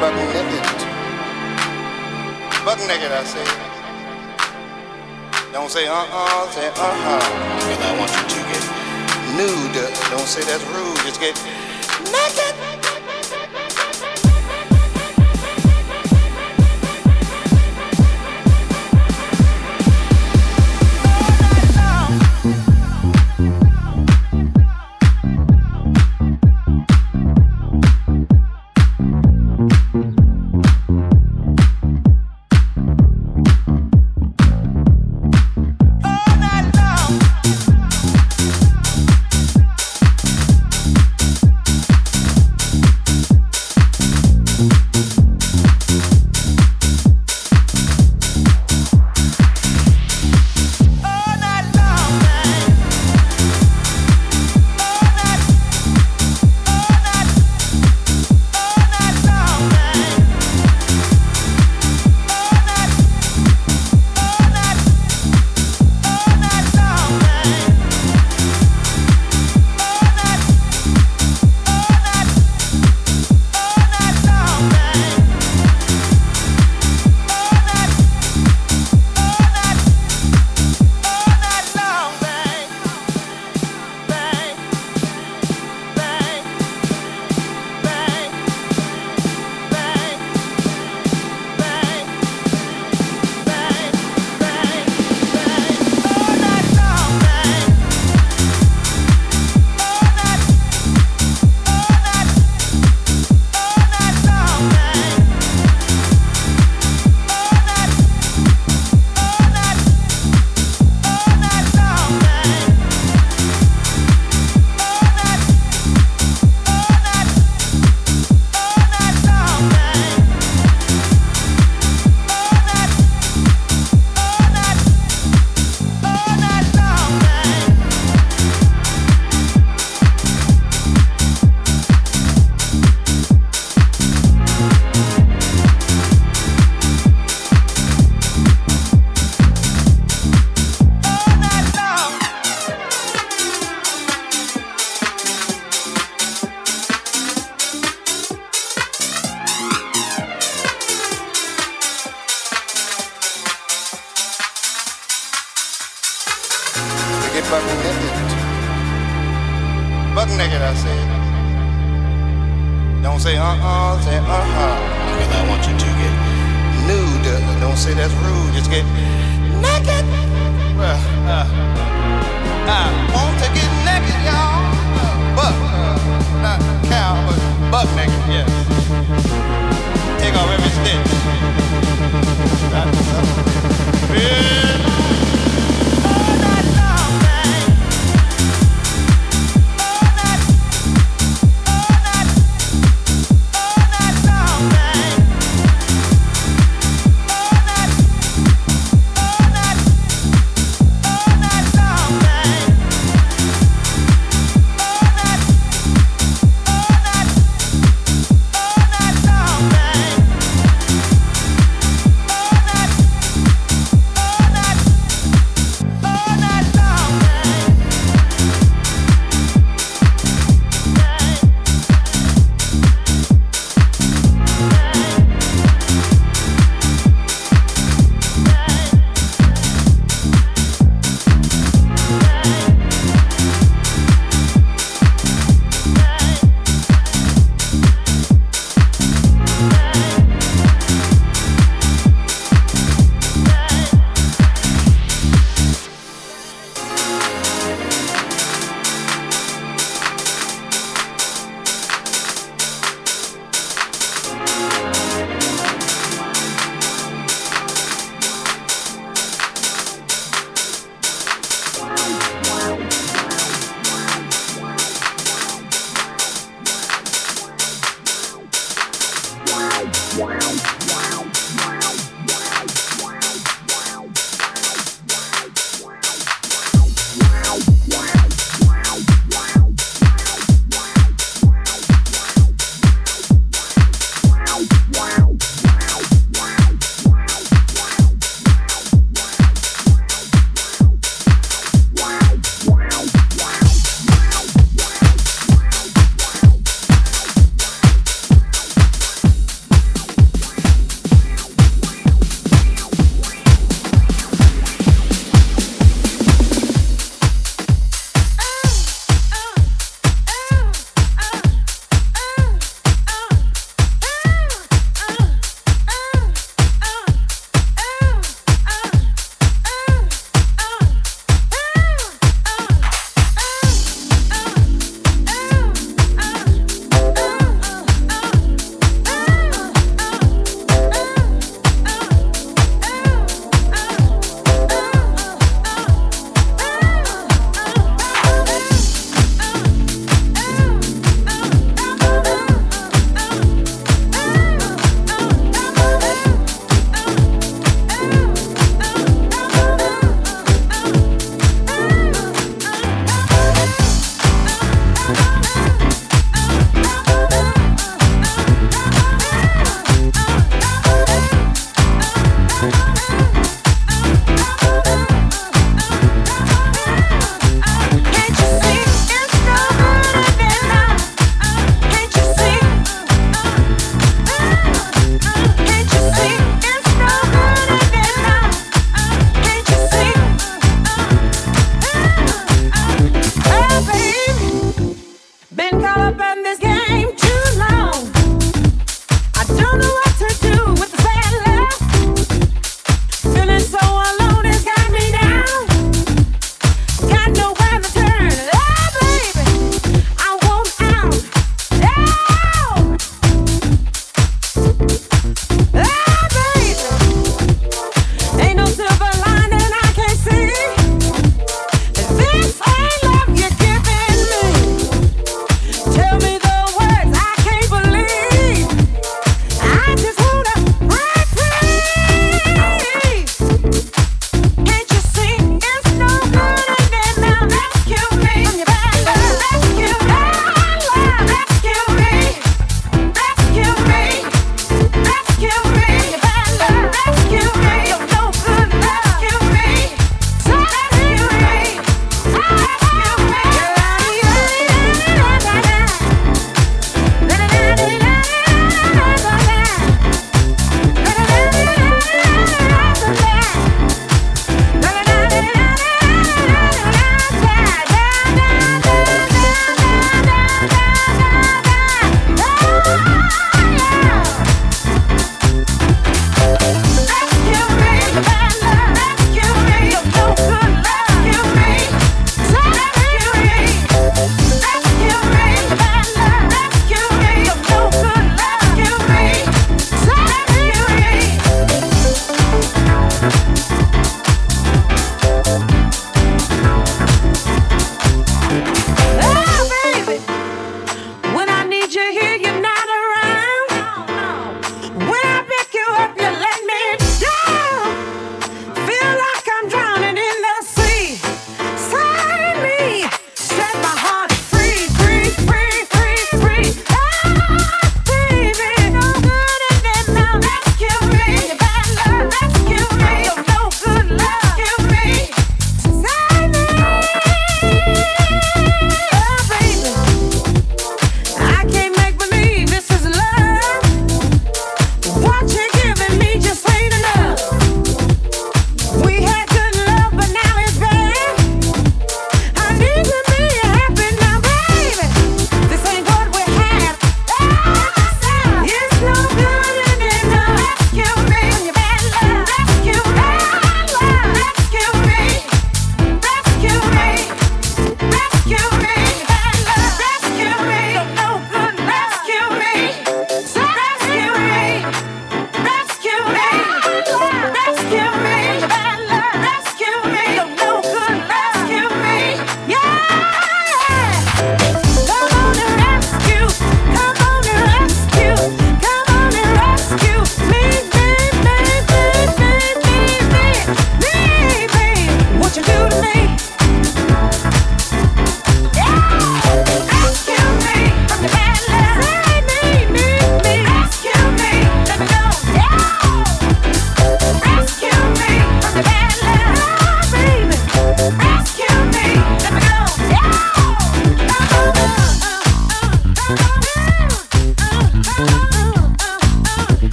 buck naked. Buck naked, I say. Don't say uh-uh, say uh-huh. Cause I want you to get nude. Don't say that's rude, just get naked.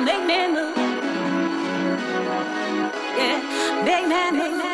Make me move, yeah, big man, big man.